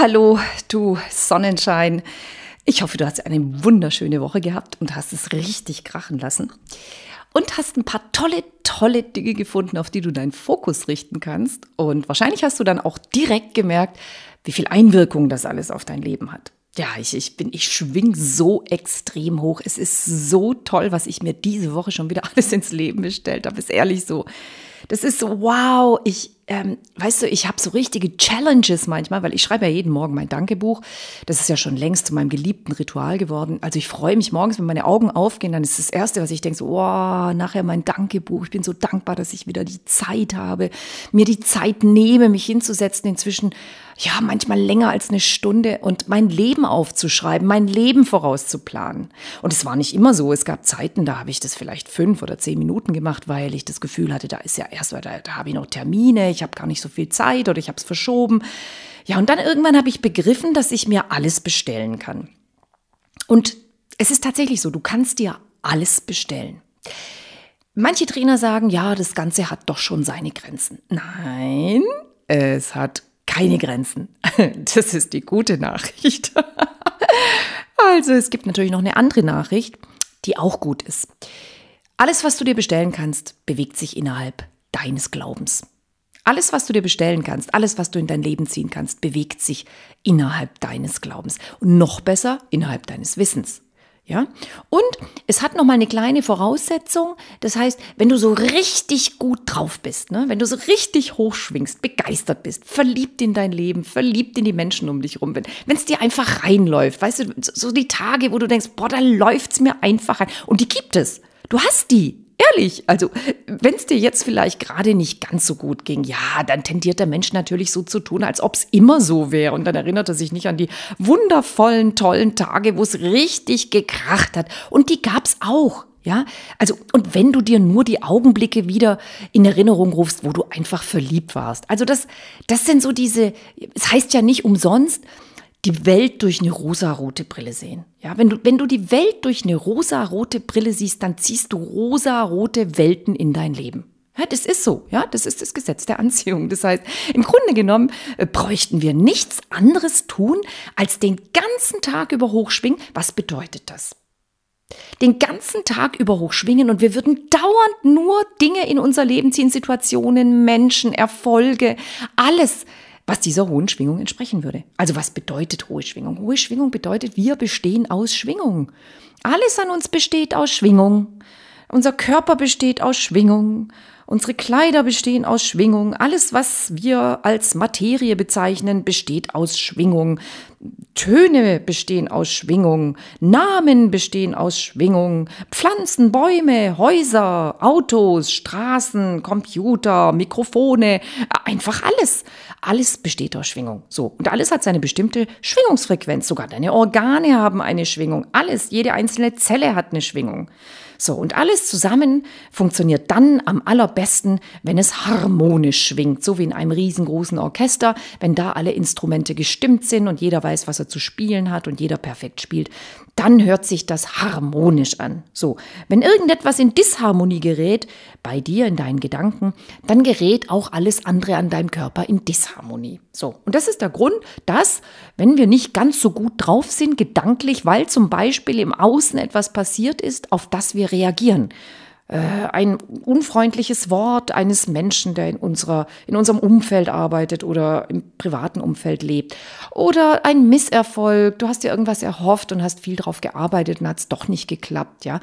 Hallo, du Sonnenschein. Ich hoffe, du hast eine wunderschöne Woche gehabt und hast es richtig krachen lassen. Und hast ein paar tolle, tolle Dinge gefunden, auf die du deinen Fokus richten kannst. Und wahrscheinlich hast du dann auch direkt gemerkt, wie viel Einwirkung das alles auf dein Leben hat. Ja, ich, ich bin, ich schwing so extrem hoch. Es ist so toll, was ich mir diese Woche schon wieder alles ins Leben bestellt habe. Ist ehrlich so. Das ist so, wow, ich, ähm, weißt du, ich habe so richtige Challenges manchmal, weil ich schreibe ja jeden Morgen mein Dankebuch. Das ist ja schon längst zu meinem geliebten Ritual geworden. Also ich freue mich morgens, wenn meine Augen aufgehen, dann ist das Erste, was ich denke, so, wow, nachher mein Dankebuch. Ich bin so dankbar, dass ich wieder die Zeit habe, mir die Zeit nehme, mich hinzusetzen. Inzwischen ja, manchmal länger als eine Stunde und mein Leben aufzuschreiben, mein Leben vorauszuplanen. Und es war nicht immer so. Es gab Zeiten, da habe ich das vielleicht fünf oder zehn Minuten gemacht, weil ich das Gefühl hatte, da ist ja erst, da, da habe ich noch Termine, ich habe gar nicht so viel Zeit oder ich habe es verschoben. Ja, und dann irgendwann habe ich begriffen, dass ich mir alles bestellen kann. Und es ist tatsächlich so, du kannst dir alles bestellen. Manche Trainer sagen, ja, das Ganze hat doch schon seine Grenzen. Nein, es hat keine Grenzen. Das ist die gute Nachricht. Also es gibt natürlich noch eine andere Nachricht, die auch gut ist. Alles, was du dir bestellen kannst, bewegt sich innerhalb deines Glaubens. Alles, was du dir bestellen kannst, alles, was du in dein Leben ziehen kannst, bewegt sich innerhalb deines Glaubens. Und noch besser, innerhalb deines Wissens. Ja? Und es hat noch mal eine kleine Voraussetzung. Das heißt, wenn du so richtig gut drauf bist, ne? wenn du so richtig hochschwingst, begeistert bist, verliebt in dein Leben, verliebt in die Menschen um dich rum, wenn es dir einfach reinläuft, weißt du, so die Tage, wo du denkst, boah, da läuft's mir einfach rein. Und die gibt es. Du hast die. Ehrlich, also wenn es dir jetzt vielleicht gerade nicht ganz so gut ging, ja, dann tendiert der Mensch natürlich so zu tun, als ob es immer so wäre. Und dann erinnert er sich nicht an die wundervollen, tollen Tage, wo es richtig gekracht hat. Und die gab es auch. Ja, also, und wenn du dir nur die Augenblicke wieder in Erinnerung rufst, wo du einfach verliebt warst. Also, das, das sind so diese, es heißt ja nicht umsonst, die Welt durch eine rosarote Brille sehen. Ja, wenn du, wenn du die Welt durch eine rosarote Brille siehst, dann ziehst du rosarote Welten in dein Leben. Ja, das ist so, ja, das ist das Gesetz der Anziehung. Das heißt, im Grunde genommen äh, bräuchten wir nichts anderes tun, als den ganzen Tag über hochschwingen. Was bedeutet das? Den ganzen Tag über hochschwingen und wir würden dauernd nur Dinge in unser Leben ziehen, Situationen, Menschen, Erfolge, alles was dieser hohen Schwingung entsprechen würde. Also was bedeutet hohe Schwingung? Hohe Schwingung bedeutet, wir bestehen aus Schwingung. Alles an uns besteht aus Schwingung. Unser Körper besteht aus Schwingung. Unsere Kleider bestehen aus Schwingung. Alles, was wir als Materie bezeichnen, besteht aus Schwingung. Töne bestehen aus Schwingung. Namen bestehen aus Schwingung. Pflanzen, Bäume, Häuser, Autos, Straßen, Computer, Mikrofone, einfach alles. Alles besteht aus Schwingung. So. Und alles hat seine bestimmte Schwingungsfrequenz. Sogar deine Organe haben eine Schwingung. Alles, jede einzelne Zelle hat eine Schwingung. So, und alles zusammen funktioniert dann am allerbesten, wenn es harmonisch schwingt, so wie in einem riesengroßen Orchester, wenn da alle Instrumente gestimmt sind und jeder weiß, was er zu spielen hat und jeder perfekt spielt, dann hört sich das harmonisch an. So, wenn irgendetwas in Disharmonie gerät, bei dir in deinen Gedanken, dann gerät auch alles andere an deinem Körper in Disharmonie. So, und das ist der Grund, dass, wenn wir nicht ganz so gut drauf sind, gedanklich, weil zum Beispiel im Außen etwas passiert ist, auf das wir reagieren, ein unfreundliches Wort eines Menschen, der in, unserer, in unserem Umfeld arbeitet oder im privaten Umfeld lebt. Oder ein Misserfolg, du hast dir irgendwas erhofft und hast viel drauf gearbeitet und hat es doch nicht geklappt, ja.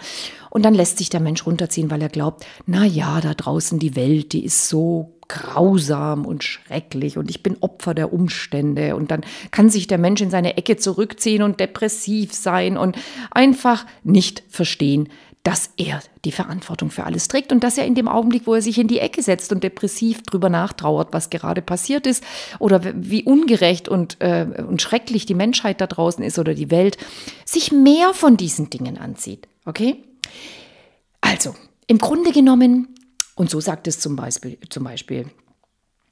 Und dann lässt sich der Mensch runterziehen, weil er glaubt, na ja, da draußen die Welt, die ist so grausam und schrecklich und ich bin Opfer der Umstände und dann kann sich der Mensch in seine Ecke zurückziehen und depressiv sein und einfach nicht verstehen, dass er die Verantwortung für alles trägt und dass er in dem Augenblick, wo er sich in die Ecke setzt und depressiv drüber nachtrauert, was gerade passiert ist oder wie ungerecht und, äh, und schrecklich die Menschheit da draußen ist oder die Welt, sich mehr von diesen Dingen anzieht. Okay? Also, im Grunde genommen, und so sagt es zum Beispiel, zum Beispiel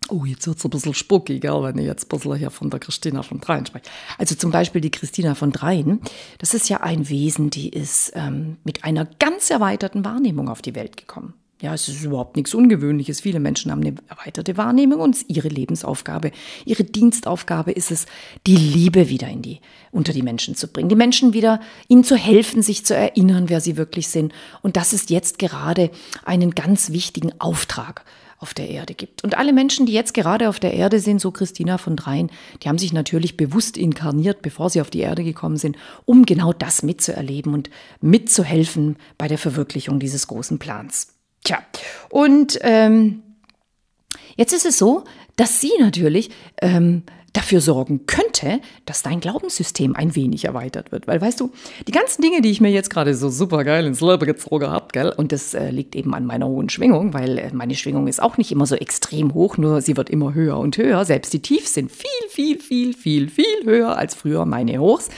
Oh, jetzt wird es ein bisschen spuckig, wenn ich jetzt ein bisschen hier von der Christina von Dreien spreche. Also zum Beispiel die Christina von Dreien, das ist ja ein Wesen, die ist ähm, mit einer ganz erweiterten Wahrnehmung auf die Welt gekommen. Ja, es ist überhaupt nichts Ungewöhnliches. Viele Menschen haben eine erweiterte Wahrnehmung und ihre Lebensaufgabe, ihre Dienstaufgabe ist es, die Liebe wieder in die, unter die Menschen zu bringen. Die Menschen wieder, ihnen zu helfen, sich zu erinnern, wer sie wirklich sind. Und das ist jetzt gerade einen ganz wichtigen Auftrag auf der Erde gibt. Und alle Menschen, die jetzt gerade auf der Erde sind, so Christina von Dreien, die haben sich natürlich bewusst inkarniert, bevor sie auf die Erde gekommen sind, um genau das mitzuerleben und mitzuhelfen bei der Verwirklichung dieses großen Plans. Tja, und ähm, jetzt ist es so, dass sie natürlich ähm, dafür sorgen könnte, dass dein Glaubenssystem ein wenig erweitert wird. Weil, weißt du, die ganzen Dinge, die ich mir jetzt gerade so super geil ins Leben gezogen habe, gell, und das äh, liegt eben an meiner hohen Schwingung, weil äh, meine Schwingung ist auch nicht immer so extrem hoch, nur sie wird immer höher und höher. Selbst die Tiefs sind viel, viel, viel, viel, viel höher als früher meine Hochs.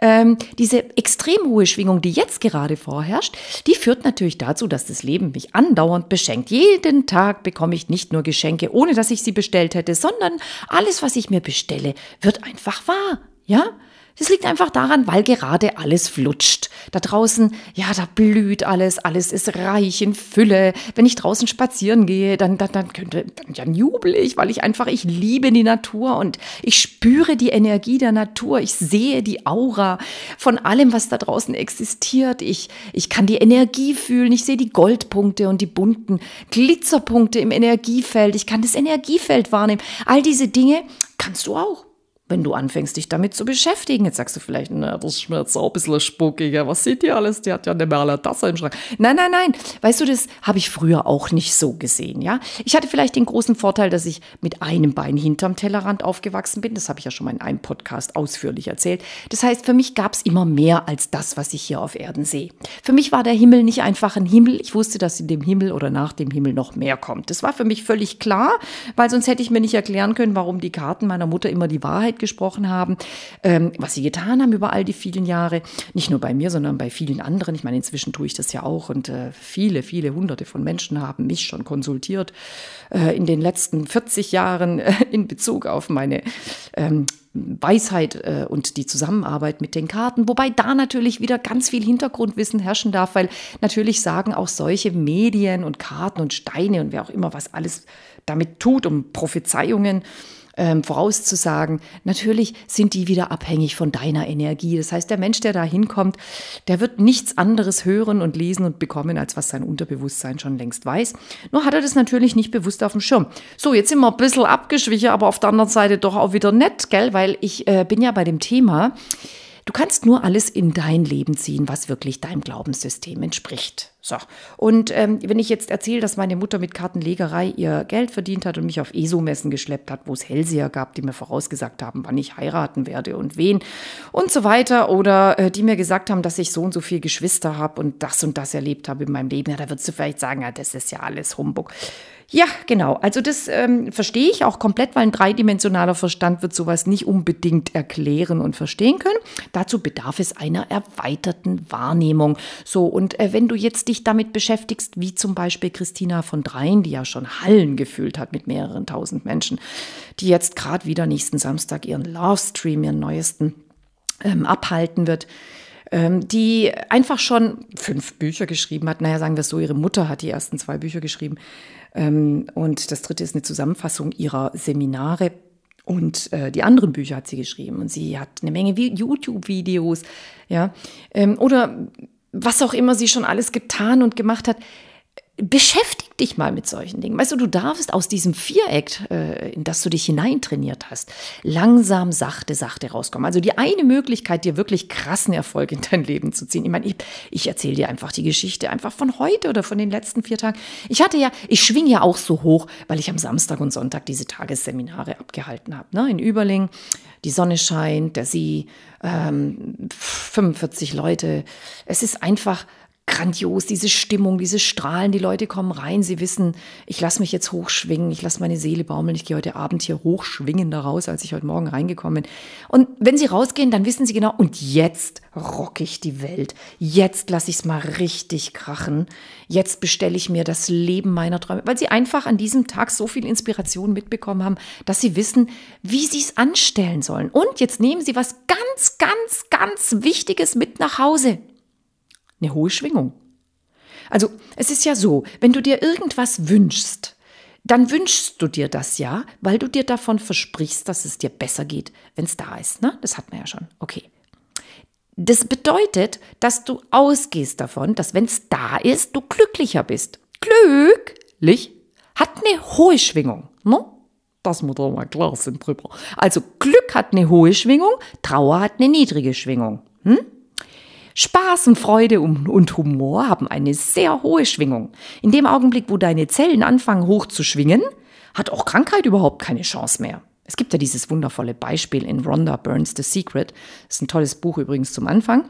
Ähm, diese extrem hohe Schwingung, die jetzt gerade vorherrscht, die führt natürlich dazu, dass das Leben mich andauernd beschenkt. Jeden Tag bekomme ich nicht nur Geschenke, ohne dass ich sie bestellt hätte, sondern alles, was ich mir bestelle, Stelle wird einfach wahr. Ja? Das liegt einfach daran, weil gerade alles flutscht. Da draußen, ja, da blüht alles, alles ist reich in Fülle. Wenn ich draußen spazieren gehe, dann, dann, dann könnte, dann jubel ich, weil ich einfach, ich liebe die Natur und ich spüre die Energie der Natur. Ich sehe die Aura von allem, was da draußen existiert. Ich, ich kann die Energie fühlen. Ich sehe die Goldpunkte und die bunten Glitzerpunkte im Energiefeld. Ich kann das Energiefeld wahrnehmen. All diese Dinge kannst du auch wenn du anfängst, dich damit zu beschäftigen. Jetzt sagst du vielleicht, na, das jetzt auch ein bisschen spuckiger. Was sieht die alles? Die hat ja eine Merle Tasse im Schrank. Nein, nein, nein. Weißt du, das habe ich früher auch nicht so gesehen, ja. Ich hatte vielleicht den großen Vorteil, dass ich mit einem Bein hinterm Tellerrand aufgewachsen bin. Das habe ich ja schon mal in einem Podcast ausführlich erzählt. Das heißt, für mich gab es immer mehr als das, was ich hier auf Erden sehe. Für mich war der Himmel nicht einfach ein Himmel. Ich wusste, dass in dem Himmel oder nach dem Himmel noch mehr kommt. Das war für mich völlig klar, weil sonst hätte ich mir nicht erklären können, warum die Karten meiner Mutter immer die Wahrheit Wahrheit gesprochen haben, ähm, was sie getan haben über all die vielen Jahre. Nicht nur bei mir, sondern bei vielen anderen. Ich meine, inzwischen tue ich das ja auch und äh, viele, viele hunderte von Menschen haben mich schon konsultiert äh, in den letzten 40 Jahren äh, in Bezug auf meine ähm, Weisheit äh, und die Zusammenarbeit mit den Karten, wobei da natürlich wieder ganz viel Hintergrundwissen herrschen darf, weil natürlich sagen auch solche Medien und Karten und Steine und wer auch immer was alles damit tut, um Prophezeiungen ähm, vorauszusagen. Natürlich sind die wieder abhängig von deiner Energie. Das heißt, der Mensch, der da hinkommt, der wird nichts anderes hören und lesen und bekommen, als was sein Unterbewusstsein schon längst weiß. Nur hat er das natürlich nicht bewusst auf dem Schirm. So, jetzt sind wir ein bisschen abgeschwichen, aber auf der anderen Seite doch auch wieder nett, gell? Weil ich äh, bin ja bei dem Thema, Du kannst nur alles in dein Leben ziehen, was wirklich deinem Glaubenssystem entspricht. So. Und ähm, wenn ich jetzt erzähle, dass meine Mutter mit Kartenlegerei ihr Geld verdient hat und mich auf ESO-Messen geschleppt hat, wo es Hellseher gab, die mir vorausgesagt haben, wann ich heiraten werde und wen und so weiter, oder äh, die mir gesagt haben, dass ich so und so viele Geschwister habe und das und das erlebt habe in meinem Leben, ja, da würdest du vielleicht sagen, ja, das ist ja alles Humbug. Ja, genau. Also das ähm, verstehe ich auch komplett, weil ein dreidimensionaler Verstand wird sowas nicht unbedingt erklären und verstehen können. Dazu bedarf es einer erweiterten Wahrnehmung. So, und äh, wenn du jetzt dich damit beschäftigst, wie zum Beispiel Christina von Dreien, die ja schon Hallen gefüllt hat mit mehreren tausend Menschen, die jetzt gerade wieder nächsten Samstag ihren Love-Stream, ihren neuesten, ähm, abhalten wird, ähm, die einfach schon fünf Bücher geschrieben hat. Naja, sagen wir es so, ihre Mutter hat die ersten zwei Bücher geschrieben. Ähm, und das dritte ist eine Zusammenfassung ihrer Seminare. Und äh, die anderen Bücher hat sie geschrieben. Und sie hat eine Menge YouTube-Videos, ja. Ähm, oder was auch immer sie schon alles getan und gemacht hat beschäftig dich mal mit solchen Dingen. Weißt du, du darfst aus diesem Viereck, äh, in das du dich hineintrainiert hast, langsam, sachte, sachte rauskommen. Also die eine Möglichkeit, dir wirklich krassen Erfolg in dein Leben zu ziehen. Ich meine, ich, ich erzähle dir einfach die Geschichte einfach von heute oder von den letzten vier Tagen. Ich hatte ja, ich schwing ja auch so hoch, weil ich am Samstag und Sonntag diese Tagesseminare abgehalten habe. Ne? In Überling, die Sonne scheint, der See, ähm, 45 Leute. Es ist einfach grandios, diese Stimmung, diese Strahlen, die Leute kommen rein, sie wissen, ich lasse mich jetzt hochschwingen, ich lasse meine Seele baumeln, ich gehe heute Abend hier hochschwingen da raus, als ich heute Morgen reingekommen bin. Und wenn sie rausgehen, dann wissen sie genau, und jetzt rock ich die Welt, jetzt lasse ich es mal richtig krachen, jetzt bestelle ich mir das Leben meiner Träume, weil sie einfach an diesem Tag so viel Inspiration mitbekommen haben, dass sie wissen, wie sie es anstellen sollen. Und jetzt nehmen sie was ganz, ganz, ganz Wichtiges mit nach Hause eine hohe Schwingung. Also es ist ja so, wenn du dir irgendwas wünschst, dann wünschst du dir das ja, weil du dir davon versprichst, dass es dir besser geht, wenn es da ist. Ne? Das hat man ja schon. Okay. Das bedeutet, dass du ausgehst davon, dass wenn es da ist, du glücklicher bist. Glücklich hat eine hohe Schwingung. Ne? Das muss doch mal klar sein drüber. Also Glück hat eine hohe Schwingung, Trauer hat eine niedrige Schwingung. Hm? Spaß und Freude und Humor haben eine sehr hohe Schwingung. In dem Augenblick, wo deine Zellen anfangen hoch zu schwingen, hat auch Krankheit überhaupt keine Chance mehr. Es gibt ja dieses wundervolle Beispiel in Rhonda Burns The Secret. Das ist ein tolles Buch übrigens zum Anfang.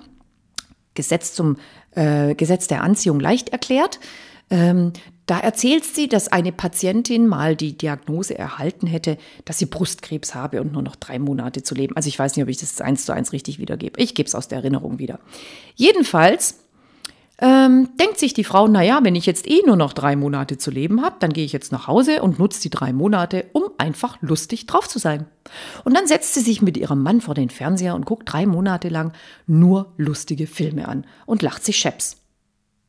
Gesetz zum äh, Gesetz der Anziehung leicht erklärt. Ähm, da erzählt sie, dass eine Patientin mal die Diagnose erhalten hätte, dass sie Brustkrebs habe und nur noch drei Monate zu leben. Also ich weiß nicht, ob ich das eins zu eins richtig wiedergebe. Ich gebe es aus der Erinnerung wieder. Jedenfalls ähm, denkt sich die Frau, naja, wenn ich jetzt eh nur noch drei Monate zu leben habe, dann gehe ich jetzt nach Hause und nutze die drei Monate, um einfach lustig drauf zu sein. Und dann setzt sie sich mit ihrem Mann vor den Fernseher und guckt drei Monate lang nur lustige Filme an und lacht sich scheps.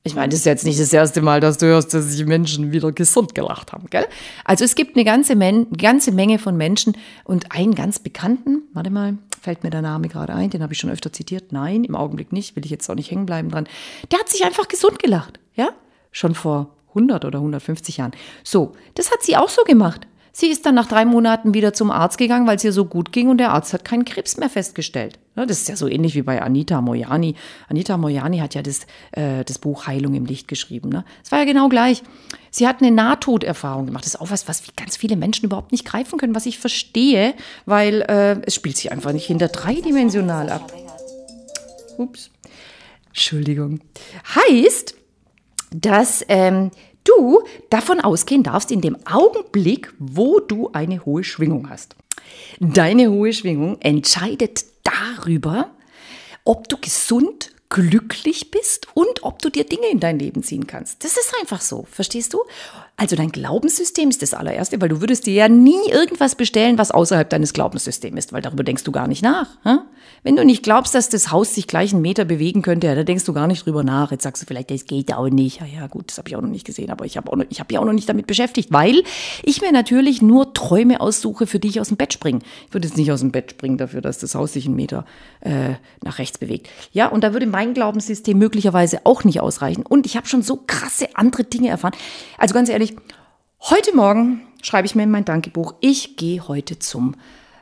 Ich meine, das ist jetzt nicht das erste Mal, dass du hörst, dass sich Menschen wieder gesund gelacht haben, gell? Also es gibt eine ganze, Men ganze Menge von Menschen und einen ganz bekannten, warte mal, fällt mir der Name gerade ein, den habe ich schon öfter zitiert. Nein, im Augenblick nicht, will ich jetzt auch nicht hängen bleiben dran. Der hat sich einfach gesund gelacht, ja? Schon vor 100 oder 150 Jahren. So, das hat sie auch so gemacht. Sie ist dann nach drei Monaten wieder zum Arzt gegangen, weil es ihr so gut ging und der Arzt hat keinen Krebs mehr festgestellt. Das ist ja so ähnlich wie bei Anita Moyani. Anita Moyani hat ja das, äh, das Buch Heilung im Licht geschrieben. Ne? Es war ja genau gleich. Sie hat eine Nahtoderfahrung gemacht. Das ist auch was, was ganz viele Menschen überhaupt nicht greifen können, was ich verstehe, weil äh, es spielt sich einfach nicht hinter dreidimensional ab. Ups. Entschuldigung. Heißt, dass ähm, du davon ausgehen darfst in dem Augenblick, wo du eine hohe Schwingung hast. Deine hohe Schwingung entscheidet darüber, ob du gesund, glücklich bist und ob du dir Dinge in dein Leben ziehen kannst. Das ist einfach so, verstehst du? Also dein Glaubenssystem ist das allererste, weil du würdest dir ja nie irgendwas bestellen, was außerhalb deines Glaubenssystems ist, weil darüber denkst du gar nicht nach. Hm? Wenn du nicht glaubst, dass das Haus sich gleich einen Meter bewegen könnte, ja, da denkst du gar nicht drüber nach. Jetzt sagst du vielleicht, das geht auch nicht. Ja, ja, gut, das habe ich auch noch nicht gesehen, aber ich habe hab ja auch noch nicht damit beschäftigt, weil ich mir natürlich nur Träume aussuche, für die ich aus dem Bett springe. Ich würde jetzt nicht aus dem Bett springen dafür, dass das Haus sich einen Meter äh, nach rechts bewegt. Ja, und da würde mein Glaubenssystem möglicherweise auch nicht ausreichen. Und ich habe schon so krasse andere Dinge erfahren. Also ganz ehrlich, ehrlich, heute Morgen schreibe ich mir in mein Dankebuch, ich gehe heute zum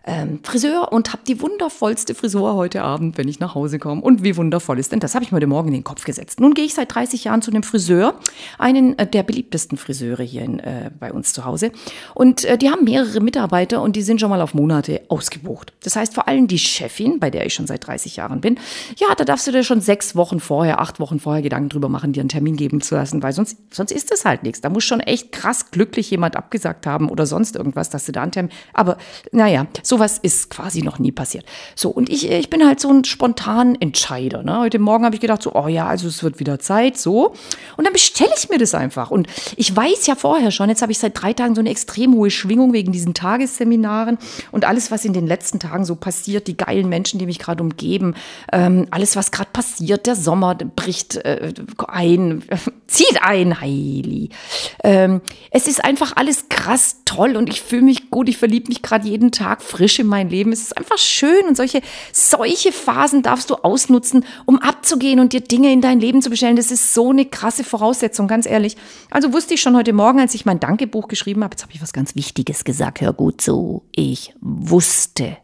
ähm, Friseur und habe die wundervollste Frisur heute Abend, wenn ich nach Hause komme. Und wie wundervoll ist denn das? Habe ich mir heute Morgen in den Kopf gesetzt. Nun gehe ich seit 30 Jahren zu einem Friseur, einen äh, der beliebtesten Friseure hier in, äh, bei uns zu Hause. Und äh, die haben mehrere Mitarbeiter und die sind schon mal auf Monate ausgebucht. Das heißt, vor allem die Chefin, bei der ich schon seit 30 Jahren bin, ja, da darfst du dir schon sechs Wochen vorher, acht Wochen vorher Gedanken drüber machen, dir einen Termin geben zu lassen, weil sonst, sonst ist das halt nichts. Da muss schon echt krass glücklich jemand abgesagt haben oder sonst irgendwas, dass du da einen Termin. Aber naja, so Sowas ist quasi noch nie passiert. So, und ich, ich bin halt so ein spontan Entscheider. Ne? Heute Morgen habe ich gedacht, so, oh ja, also es wird wieder Zeit, so. Und dann bestelle ich mir das einfach. Und ich weiß ja vorher schon, jetzt habe ich seit drei Tagen so eine extrem hohe Schwingung wegen diesen Tagesseminaren und alles, was in den letzten Tagen so passiert, die geilen Menschen, die mich gerade umgeben, ähm, alles, was gerade passiert, der Sommer bricht äh, ein, zieht ein, Heili. Ähm, es ist einfach alles krass toll und ich fühle mich gut, ich verliebe mich gerade jeden Tag frisch frisch in mein Leben. Es ist einfach schön und solche, solche Phasen darfst du ausnutzen, um abzugehen und dir Dinge in dein Leben zu bestellen. Das ist so eine krasse Voraussetzung, ganz ehrlich. Also wusste ich schon heute Morgen, als ich mein Dankebuch geschrieben habe, jetzt habe ich was ganz Wichtiges gesagt, hör gut zu. Ich wusste,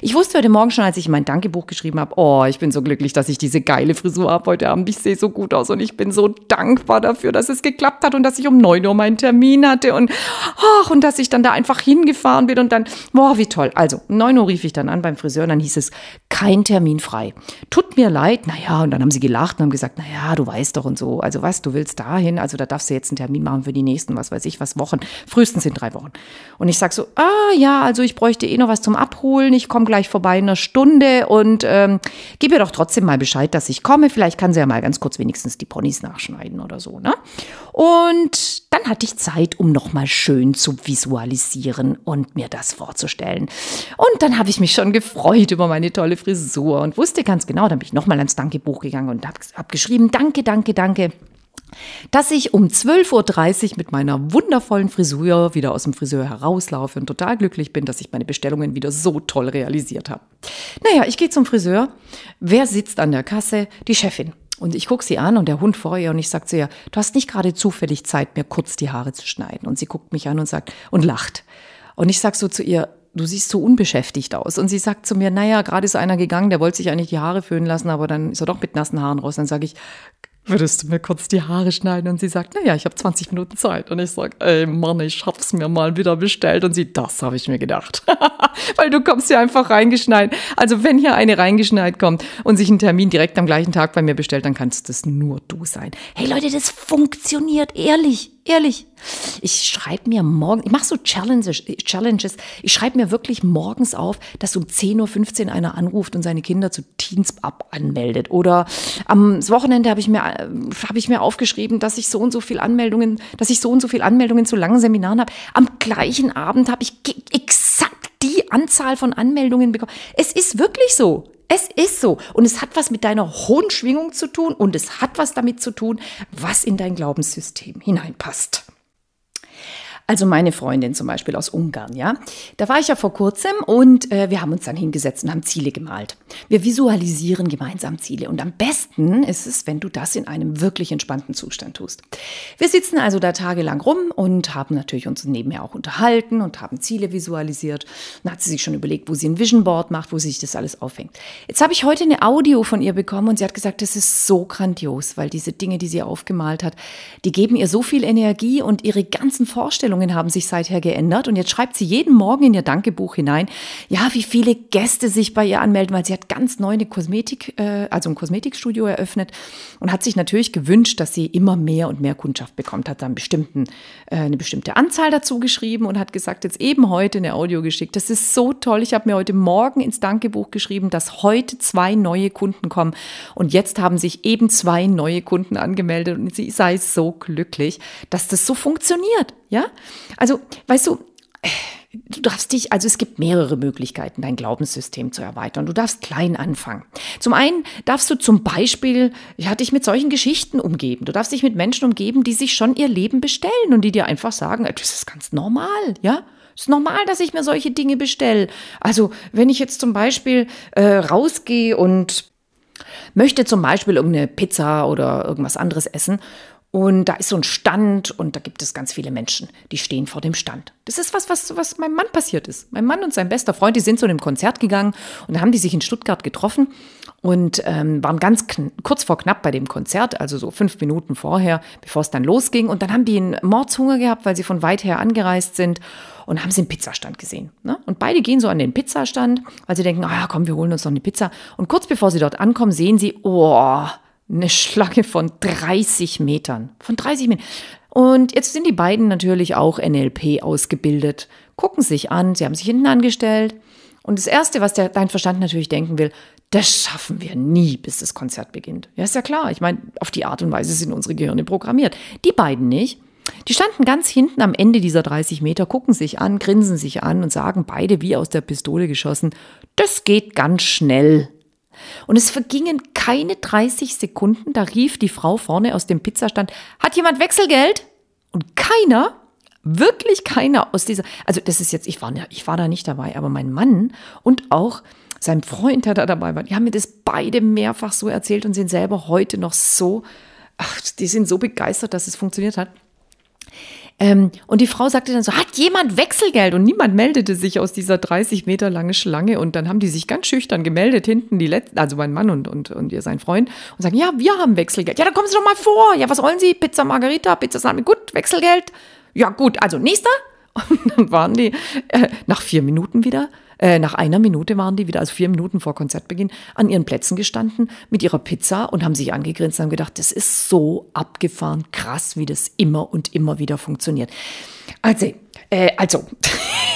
Ich wusste heute Morgen schon, als ich mein Dankebuch geschrieben habe, oh, ich bin so glücklich, dass ich diese geile Frisur habe heute Abend. Ich sehe so gut aus und ich bin so dankbar dafür, dass es geklappt hat und dass ich um 9 Uhr meinen Termin hatte und, ach, und dass ich dann da einfach hingefahren bin und dann, boah, wie toll. Also, um 9 Uhr rief ich dann an beim Friseur und dann hieß es, kein Termin frei. Tut mir leid, naja, und dann haben sie gelacht und haben gesagt, naja, du weißt doch und so. Also was, du willst dahin, also da darfst du jetzt einen Termin machen für die nächsten, was weiß ich, was Wochen, frühestens in drei Wochen. Und ich sag so, ah ja, also ich bräuchte eh noch was zum Abholen ich komme gleich vorbei in einer Stunde und ähm, gebe ihr doch trotzdem mal Bescheid, dass ich komme. Vielleicht kann sie ja mal ganz kurz wenigstens die Ponys nachschneiden oder so. Ne? Und dann hatte ich Zeit, um nochmal schön zu visualisieren und mir das vorzustellen. Und dann habe ich mich schon gefreut über meine tolle Frisur und wusste ganz genau, dann bin ich nochmal ans Dankebuch gegangen und habe hab geschrieben, danke, danke, danke dass ich um 12.30 Uhr mit meiner wundervollen Frisur wieder aus dem Friseur herauslaufe und total glücklich bin, dass ich meine Bestellungen wieder so toll realisiert habe. Naja, ich gehe zum Friseur. Wer sitzt an der Kasse? Die Chefin. Und ich gucke sie an und der Hund vor ihr und ich sage zu ihr, du hast nicht gerade zufällig Zeit, mir kurz die Haare zu schneiden. Und sie guckt mich an und sagt und lacht. Und ich sage so zu ihr, du siehst so unbeschäftigt aus. Und sie sagt zu mir, naja, gerade ist einer gegangen, der wollte sich eigentlich die Haare föhnen lassen, aber dann ist er doch mit nassen Haaren raus. Dann sage ich, würdest du mir kurz die Haare schneiden? Und sie sagt, naja, ich habe 20 Minuten Zeit. Und ich sage, ey Mann, ich hab's mir mal wieder bestellt. Und sie, das habe ich mir gedacht. Weil du kommst ja einfach reingeschneit. Also wenn hier eine reingeschneit kommt und sich einen Termin direkt am gleichen Tag bei mir bestellt, dann kannst das nur du sein. Hey Leute, das funktioniert, ehrlich. Ehrlich. Ich schreibe mir morgen, ich mache so Challenges, Challenges. Ich schreibe mir wirklich morgens auf, dass um 10.15 Uhr einer anruft und seine Kinder zu Teens ab anmeldet. Oder am Wochenende habe ich mir, habe ich mir aufgeschrieben, dass ich so und so viel Anmeldungen, dass ich so und so viel Anmeldungen zu langen Seminaren habe. Am gleichen Abend habe ich exakt die Anzahl von Anmeldungen bekommen. Es ist wirklich so. Es ist so. Und es hat was mit deiner hohen Schwingung zu tun und es hat was damit zu tun, was in dein Glaubenssystem hineinpasst. Also meine Freundin zum Beispiel aus Ungarn, ja. Da war ich ja vor kurzem und äh, wir haben uns dann hingesetzt und haben Ziele gemalt. Wir visualisieren gemeinsam Ziele und am besten ist es, wenn du das in einem wirklich entspannten Zustand tust. Wir sitzen also da tagelang rum und haben natürlich uns nebenher auch unterhalten und haben Ziele visualisiert. Dann hat sie sich schon überlegt, wo sie ein Vision Board macht, wo sie sich das alles aufhängt. Jetzt habe ich heute eine Audio von ihr bekommen und sie hat gesagt, das ist so grandios, weil diese Dinge, die sie aufgemalt hat, die geben ihr so viel Energie und ihre ganzen Vorstellungen Einstellungen haben sich seither geändert und jetzt schreibt sie jeden Morgen in ihr Dankebuch hinein, ja, wie viele Gäste sich bei ihr anmelden, weil sie hat ganz neu eine Kosmetik, äh, also ein Kosmetikstudio eröffnet und hat sich natürlich gewünscht, dass sie immer mehr und mehr Kundschaft bekommt, hat dann bestimmten, äh, eine bestimmte Anzahl dazu geschrieben und hat gesagt, jetzt eben heute eine Audio geschickt. Das ist so toll. Ich habe mir heute Morgen ins Dankebuch geschrieben, dass heute zwei neue Kunden kommen und jetzt haben sich eben zwei neue Kunden angemeldet und sie sei so glücklich, dass das so funktioniert. Ja? Also, weißt du, du darfst dich, also es gibt mehrere Möglichkeiten, dein Glaubenssystem zu erweitern. Du darfst klein anfangen. Zum einen darfst du zum Beispiel, ja, dich mit solchen Geschichten umgeben. Du darfst dich mit Menschen umgeben, die sich schon ihr Leben bestellen und die dir einfach sagen, das ist ganz normal, ja? Es ist normal, dass ich mir solche Dinge bestelle. Also, wenn ich jetzt zum Beispiel äh, rausgehe und möchte zum Beispiel irgendeine Pizza oder irgendwas anderes essen und da ist so ein Stand und da gibt es ganz viele Menschen, die stehen vor dem Stand. Das ist was, was, was meinem Mann passiert ist. Mein Mann und sein bester Freund, die sind zu einem Konzert gegangen und da haben die sich in Stuttgart getroffen und ähm, waren ganz kurz vor knapp bei dem Konzert, also so fünf Minuten vorher, bevor es dann losging. Und dann haben die einen Mordshunger gehabt, weil sie von weit her angereist sind und haben sie einen Pizzastand gesehen. Ne? Und beide gehen so an den Pizzastand, weil sie denken, ah, komm, wir holen uns noch eine Pizza. Und kurz bevor sie dort ankommen, sehen sie, oh, eine Schlange von 30 Metern. Von 30 Metern. Und jetzt sind die beiden natürlich auch NLP ausgebildet, gucken sich an, sie haben sich hinten angestellt. Und das Erste, was der, dein Verstand natürlich denken will, das schaffen wir nie, bis das Konzert beginnt. Ja, ist ja klar. Ich meine, auf die Art und Weise sind unsere Gehirne programmiert. Die beiden nicht. Die standen ganz hinten am Ende dieser 30 Meter, gucken sich an, grinsen sich an und sagen beide wie aus der Pistole geschossen, das geht ganz schnell. Und es vergingen keine 30 Sekunden, da rief die Frau vorne aus dem Pizzastand, hat jemand Wechselgeld? Und keiner, wirklich keiner aus dieser, also das ist jetzt, ich war, ich war da nicht dabei, aber mein Mann und auch sein Freund, der da dabei war, die haben mir das beide mehrfach so erzählt und sind selber heute noch so, ach, die sind so begeistert, dass es funktioniert hat. Ähm, und die Frau sagte dann so, hat jemand Wechselgeld? Und niemand meldete sich aus dieser 30 Meter lange Schlange. Und dann haben die sich ganz schüchtern gemeldet, hinten die letzten, also mein Mann und, und, und ihr sein Freund, und sagen, ja, wir haben Wechselgeld. Ja, dann kommen Sie doch mal vor. Ja, was wollen Sie? Pizza Margarita, Pizza Salami, gut, Wechselgeld. Ja, gut, also nächster. Und dann waren die äh, nach vier Minuten wieder äh, nach einer Minute waren die wieder, also vier Minuten vor Konzertbeginn, an ihren Plätzen gestanden mit ihrer Pizza und haben sich angegrinst und haben gedacht, das ist so abgefahren, krass, wie das immer und immer wieder funktioniert. Also, äh, also.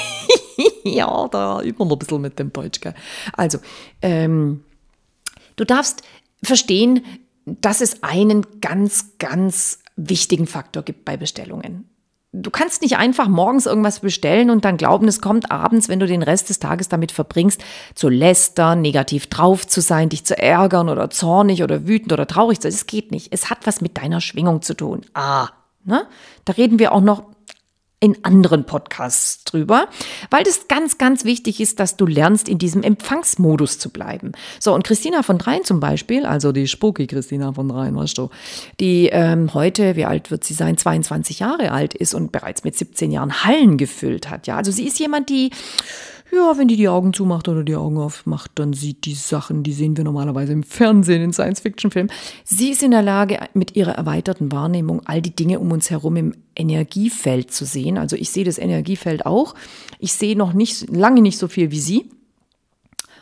ja, da üben wir noch ein bisschen mit dem Deutsch. Gell? Also, ähm, du darfst verstehen, dass es einen ganz, ganz wichtigen Faktor gibt bei Bestellungen du kannst nicht einfach morgens irgendwas bestellen und dann glauben, es kommt abends, wenn du den Rest des Tages damit verbringst, zu lästern, negativ drauf zu sein, dich zu ärgern oder zornig oder wütend oder traurig zu sein. Es geht nicht. Es hat was mit deiner Schwingung zu tun. Ah, ne? Da reden wir auch noch in anderen Podcasts drüber, weil das ganz, ganz wichtig ist, dass du lernst, in diesem Empfangsmodus zu bleiben. So, und Christina von Dreien zum Beispiel, also die spooky Christina von Dreien, weißt du, die ähm, heute, wie alt wird sie sein, 22 Jahre alt ist und bereits mit 17 Jahren Hallen gefüllt hat. Ja, also sie ist jemand, die ja, wenn die die Augen zumacht oder die Augen aufmacht, dann sieht die Sachen, die sehen wir normalerweise im Fernsehen, in Science-Fiction-Filmen. Sie ist in der Lage, mit ihrer erweiterten Wahrnehmung all die Dinge um uns herum im Energiefeld zu sehen. Also ich sehe das Energiefeld auch. Ich sehe noch nicht, lange nicht so viel wie sie.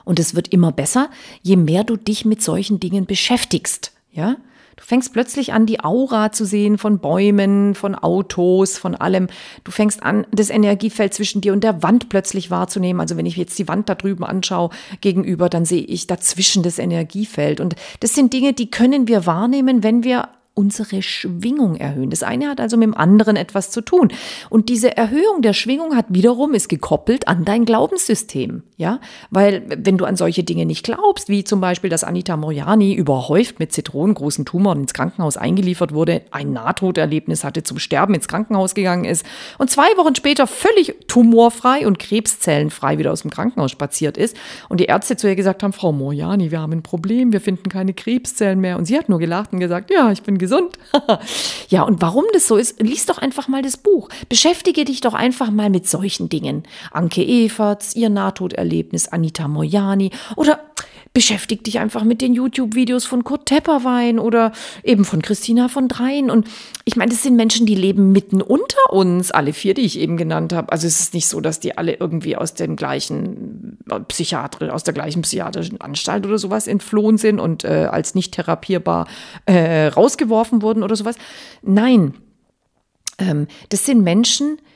Und es wird immer besser, je mehr du dich mit solchen Dingen beschäftigst. Ja, Du fängst plötzlich an, die Aura zu sehen von Bäumen, von Autos, von allem. Du fängst an, das Energiefeld zwischen dir und der Wand plötzlich wahrzunehmen. Also wenn ich jetzt die Wand da drüben anschaue gegenüber, dann sehe ich dazwischen das Energiefeld. Und das sind Dinge, die können wir wahrnehmen, wenn wir unsere Schwingung erhöhen. Das eine hat also mit dem anderen etwas zu tun. Und diese Erhöhung der Schwingung hat wiederum ist gekoppelt an dein Glaubenssystem. Ja, weil wenn du an solche Dinge nicht glaubst, wie zum Beispiel, dass Anita Moriani überhäuft mit zitronengroßen Tumoren ins Krankenhaus eingeliefert wurde, ein Nahtoderlebnis hatte, zum Sterben ins Krankenhaus gegangen ist und zwei Wochen später völlig tumorfrei und krebszellenfrei wieder aus dem Krankenhaus spaziert ist und die Ärzte zu ihr gesagt haben, Frau Moriani, wir haben ein Problem, wir finden keine Krebszellen mehr. Und sie hat nur gelacht und gesagt, ja, ich bin gesund. ja, und warum das so ist, lies doch einfach mal das Buch. Beschäftige dich doch einfach mal mit solchen Dingen. Anke Everts, ihr Nahtoderlebnis, Anita Mojani oder beschäftige dich einfach mit den YouTube-Videos von Kurt Tepperwein oder eben von Christina von Dreien. Und ich meine, das sind Menschen, die leben mitten unter uns, alle vier, die ich eben genannt habe. Also es ist nicht so, dass die alle irgendwie aus dem gleichen äh, Psychiater, aus der gleichen psychiatrischen Anstalt oder sowas entflohen sind und äh, als nicht therapierbar äh, rausgeworfen wurden oder sowas. Nein, ähm, das sind Menschen, die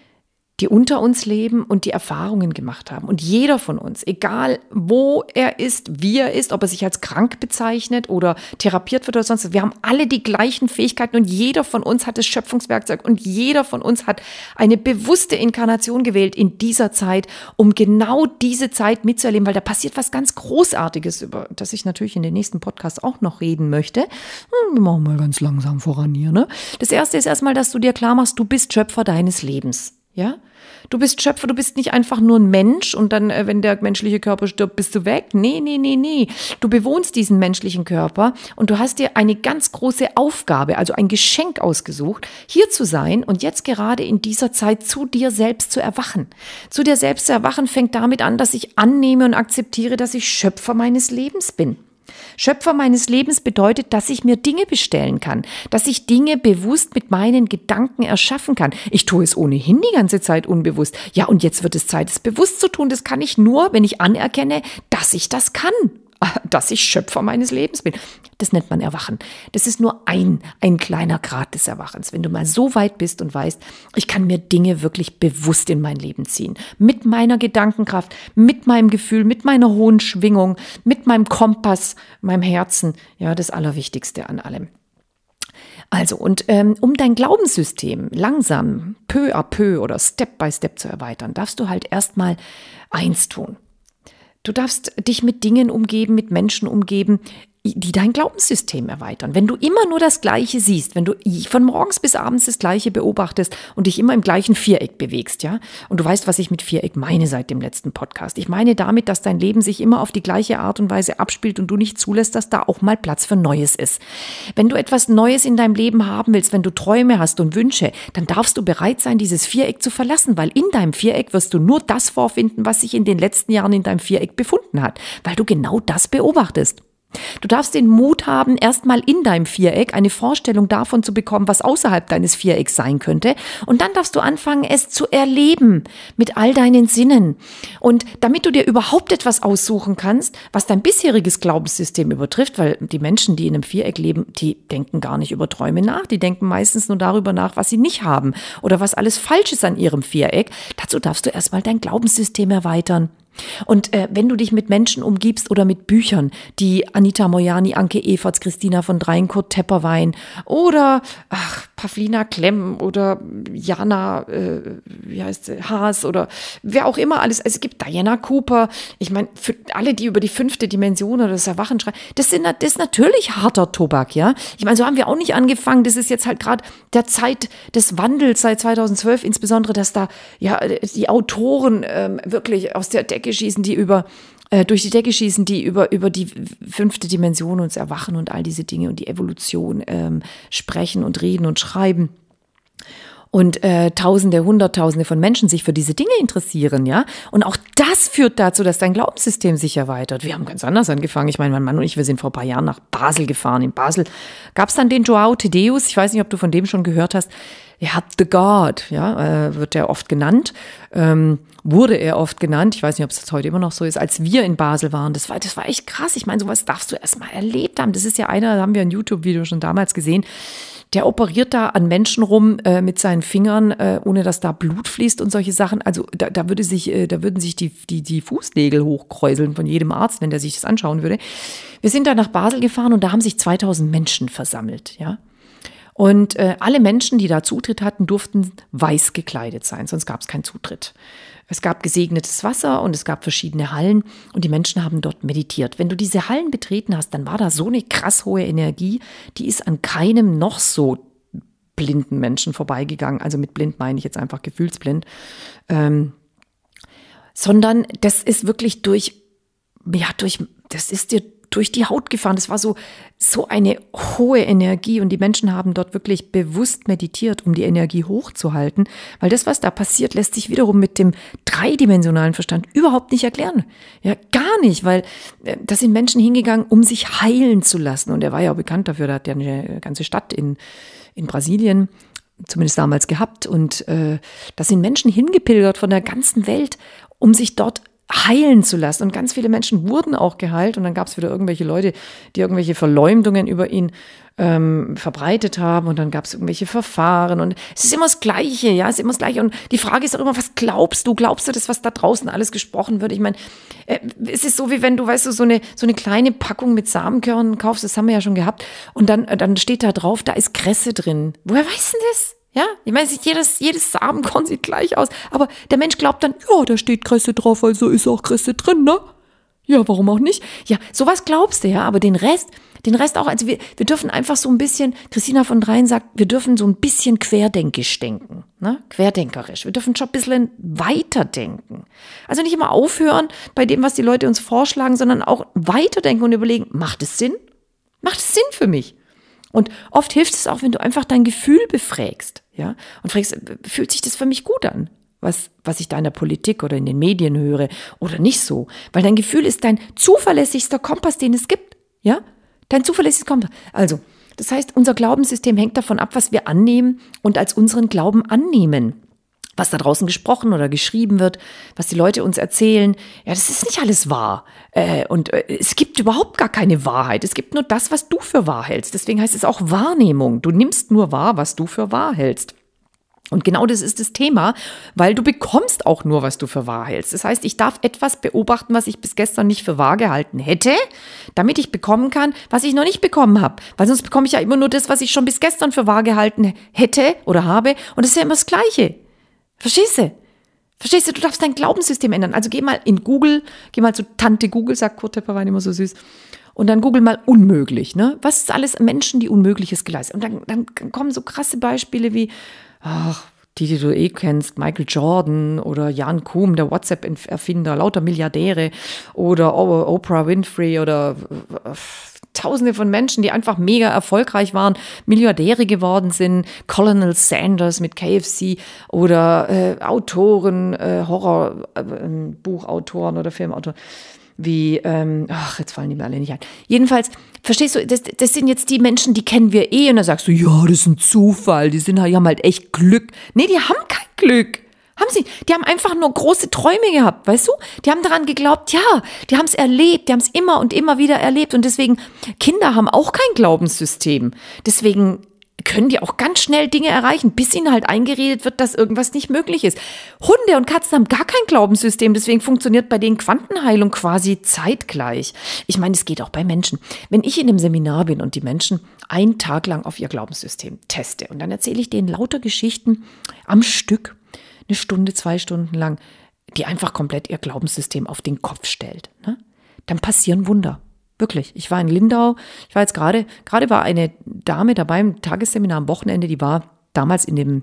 unter uns leben und die Erfahrungen gemacht haben. Und jeder von uns, egal wo er ist, wie er ist, ob er sich als krank bezeichnet oder therapiert wird oder sonst, wir haben alle die gleichen Fähigkeiten und jeder von uns hat das Schöpfungswerkzeug und jeder von uns hat eine bewusste Inkarnation gewählt in dieser Zeit, um genau diese Zeit mitzuerleben, weil da passiert was ganz Großartiges, über das ich natürlich in den nächsten Podcast auch noch reden möchte. Hm, wir machen mal ganz langsam voran hier. Ne? Das erste ist erstmal, dass du dir klar machst, du bist Schöpfer deines Lebens. Ja? Du bist Schöpfer, du bist nicht einfach nur ein Mensch und dann, äh, wenn der menschliche Körper stirbt, bist du weg. Nee, nee, nee, nee. Du bewohnst diesen menschlichen Körper und du hast dir eine ganz große Aufgabe, also ein Geschenk ausgesucht, hier zu sein und jetzt gerade in dieser Zeit zu dir selbst zu erwachen. Zu dir selbst zu erwachen fängt damit an, dass ich annehme und akzeptiere, dass ich Schöpfer meines Lebens bin. Schöpfer meines Lebens bedeutet, dass ich mir Dinge bestellen kann, dass ich Dinge bewusst mit meinen Gedanken erschaffen kann. Ich tue es ohnehin die ganze Zeit unbewusst. Ja, und jetzt wird es Zeit, es bewusst zu tun. Das kann ich nur, wenn ich anerkenne, dass ich das kann. dass ich Schöpfer meines Lebens bin. Das nennt man Erwachen. Das ist nur ein, ein kleiner Grad des Erwachens. Wenn du mal so weit bist und weißt, ich kann mir Dinge wirklich bewusst in mein Leben ziehen. Mit meiner Gedankenkraft, mit meinem Gefühl, mit meiner hohen Schwingung, mit meinem Kompass, meinem Herzen. Ja, das Allerwichtigste an allem. Also, und ähm, um dein Glaubenssystem langsam, peu à peu oder Step by Step zu erweitern, darfst du halt erstmal eins tun. Du darfst dich mit Dingen umgeben, mit Menschen umgeben, die dein Glaubenssystem erweitern. Wenn du immer nur das Gleiche siehst, wenn du von morgens bis abends das Gleiche beobachtest und dich immer im gleichen Viereck bewegst, ja, und du weißt, was ich mit Viereck meine seit dem letzten Podcast. Ich meine damit, dass dein Leben sich immer auf die gleiche Art und Weise abspielt und du nicht zulässt, dass da auch mal Platz für Neues ist. Wenn du etwas Neues in deinem Leben haben willst, wenn du Träume hast und Wünsche, dann darfst du bereit sein, dieses Viereck zu verlassen, weil in deinem Viereck wirst du nur das vorfinden, was sich in den letzten Jahren in deinem Viereck befunden hat, weil du genau das beobachtest. Du darfst den Mut haben, erstmal in deinem Viereck eine Vorstellung davon zu bekommen, was außerhalb deines Vierecks sein könnte. Und dann darfst du anfangen, es zu erleben mit all deinen Sinnen. Und damit du dir überhaupt etwas aussuchen kannst, was dein bisheriges Glaubenssystem übertrifft, weil die Menschen, die in einem Viereck leben, die denken gar nicht über Träume nach. Die denken meistens nur darüber nach, was sie nicht haben oder was alles falsch ist an ihrem Viereck. Dazu darfst du erstmal dein Glaubenssystem erweitern. Und äh, wenn du dich mit Menschen umgibst oder mit Büchern, die Anita Mojani, Anke Everts, Christina von Dreien, Kurt Tepperwein oder ach, Pavlina Klemm oder Jana, äh, wie heißt sie, Haas oder wer auch immer alles. Es gibt Diana Cooper. Ich meine, für alle, die über die fünfte Dimension oder das Erwachen schreiben, das, sind, das ist natürlich harter Tobak, ja. Ich meine, so haben wir auch nicht angefangen. Das ist jetzt halt gerade der Zeit des Wandels seit 2012, insbesondere, dass da ja die Autoren ähm, wirklich aus der Decke schießen, die über äh, durch die Decke schießen, die über, über die fünfte Dimension uns erwachen und all diese Dinge und die Evolution ähm, sprechen und reden und schreiben und äh, Tausende, Hunderttausende von Menschen sich für diese Dinge interessieren, ja. Und auch das führt dazu, dass dein Glaubenssystem sich erweitert. Wir haben ganz anders angefangen. Ich meine, mein Mann und ich, wir sind vor ein paar Jahren nach Basel gefahren. In Basel gab es dann den Joao Tedeus. Ich weiß nicht, ob du von dem schon gehört hast. Er hat The God, ja, äh, wird er oft genannt. Ähm, wurde er oft genannt. Ich weiß nicht, ob es heute immer noch so ist. Als wir in Basel waren, das war, das war echt krass. Ich meine, sowas darfst du erst mal erlebt haben. Das ist ja einer, da haben wir ein YouTube-Video schon damals gesehen. Der operiert da an Menschen rum äh, mit seinen Fingern, äh, ohne dass da Blut fließt und solche Sachen. Also da, da würde sich, äh, da würden sich die, die, die Fußnägel hochkräuseln von jedem Arzt, wenn der sich das anschauen würde. Wir sind da nach Basel gefahren und da haben sich 2000 Menschen versammelt, ja. Und äh, alle Menschen, die da Zutritt hatten, durften weiß gekleidet sein, sonst gab es keinen Zutritt. Es gab gesegnetes Wasser und es gab verschiedene Hallen und die Menschen haben dort meditiert. Wenn du diese Hallen betreten hast, dann war da so eine krass hohe Energie, die ist an keinem noch so blinden Menschen vorbeigegangen. Also mit blind meine ich jetzt einfach gefühlsblind. Ähm, sondern das ist wirklich durch, ja, durch, das ist dir durch die Haut gefahren. Das war so, so eine hohe Energie und die Menschen haben dort wirklich bewusst meditiert, um die Energie hochzuhalten, weil das, was da passiert, lässt sich wiederum mit dem dreidimensionalen Verstand überhaupt nicht erklären. Ja, gar nicht, weil äh, da sind Menschen hingegangen, um sich heilen zu lassen. Und er war ja auch bekannt dafür, da hat ja eine ganze Stadt in, in Brasilien zumindest damals gehabt. Und äh, da sind Menschen hingepilgert von der ganzen Welt, um sich dort heilen zu lassen. Und ganz viele Menschen wurden auch geheilt. Und dann gab es wieder irgendwelche Leute, die irgendwelche Verleumdungen über ihn ähm, verbreitet haben. Und dann gab es irgendwelche Verfahren. Und es ist immer das Gleiche, ja, es ist immer das Gleiche. Und die Frage ist auch immer, was glaubst du? Glaubst du das, was da draußen alles gesprochen wird? Ich meine, äh, es ist so, wie wenn du, weißt du, so eine, so eine kleine Packung mit Samenkörnern kaufst, das haben wir ja schon gehabt. Und dann, äh, dann steht da drauf, da ist Kresse drin. Woher weißt du das? Ja, ich meine, jedes, jedes Samenkorn sieht gleich aus. Aber der Mensch glaubt dann, ja, da steht Kresse drauf, also ist auch Kresse drin, ne? Ja, warum auch nicht? Ja, sowas glaubst du ja, aber den Rest, den Rest auch, also wir, wir dürfen einfach so ein bisschen, Christina von Dreien sagt, wir dürfen so ein bisschen querdenkisch denken, ne? Querdenkerisch. Wir dürfen schon ein bisschen weiterdenken. Also nicht immer aufhören bei dem, was die Leute uns vorschlagen, sondern auch weiterdenken und überlegen, macht es Sinn? Macht es Sinn für mich? Und oft hilft es auch, wenn du einfach dein Gefühl befragst, ja, und fragst, fühlt sich das für mich gut an? Was, was ich da in der Politik oder in den Medien höre oder nicht so. Weil dein Gefühl ist dein zuverlässigster Kompass, den es gibt, ja? Dein zuverlässiges Kompass. Also, das heißt, unser Glaubenssystem hängt davon ab, was wir annehmen und als unseren Glauben annehmen was da draußen gesprochen oder geschrieben wird, was die Leute uns erzählen, ja, das ist nicht alles wahr. Äh, und äh, es gibt überhaupt gar keine Wahrheit. Es gibt nur das, was du für wahr hältst. Deswegen heißt es auch Wahrnehmung. Du nimmst nur wahr, was du für wahr hältst. Und genau das ist das Thema, weil du bekommst auch nur, was du für wahr hältst. Das heißt, ich darf etwas beobachten, was ich bis gestern nicht für wahr gehalten hätte, damit ich bekommen kann, was ich noch nicht bekommen habe. Weil sonst bekomme ich ja immer nur das, was ich schon bis gestern für wahr gehalten hätte oder habe. Und das ist ja immer das Gleiche. Verstehst du? Verstehst du, du darfst dein Glaubenssystem ändern. Also geh mal in Google, geh mal zu Tante Google, sagt Kurt Tepperwein immer so süß, Und dann google mal unmöglich, ne? Was ist alles Menschen, die Unmögliches geleistet? Und dann, dann kommen so krasse Beispiele wie, ach, die, die du eh kennst, Michael Jordan oder Jan Kuhm, der WhatsApp-Erfinder, lauter Milliardäre oder Oprah Winfrey oder Tausende von Menschen, die einfach mega erfolgreich waren, Milliardäre geworden sind, Colonel Sanders mit KFC oder äh, Autoren, äh, Horrorbuchautoren äh, oder Filmautoren wie, ähm, ach, jetzt fallen die mir alle nicht ein. Jedenfalls, verstehst du, das, das sind jetzt die Menschen, die kennen wir eh. Und dann sagst du, ja, das ist ein Zufall, die, sind, die haben halt echt Glück. Nee, die haben kein Glück. Haben sie, die haben einfach nur große Träume gehabt, weißt du? Die haben daran geglaubt, ja, die haben es erlebt, die haben es immer und immer wieder erlebt. Und deswegen, Kinder haben auch kein Glaubenssystem. Deswegen können die auch ganz schnell Dinge erreichen, bis ihnen halt eingeredet wird, dass irgendwas nicht möglich ist. Hunde und Katzen haben gar kein Glaubenssystem, deswegen funktioniert bei denen Quantenheilung quasi zeitgleich. Ich meine, es geht auch bei Menschen. Wenn ich in einem Seminar bin und die Menschen einen Tag lang auf ihr Glaubenssystem teste und dann erzähle ich denen lauter Geschichten am Stück, eine Stunde, zwei Stunden lang, die einfach komplett ihr Glaubenssystem auf den Kopf stellt, ne? dann passieren Wunder. Wirklich. Ich war in Lindau. Ich war jetzt gerade, gerade war eine Dame dabei im Tagesseminar am Wochenende, die war damals in dem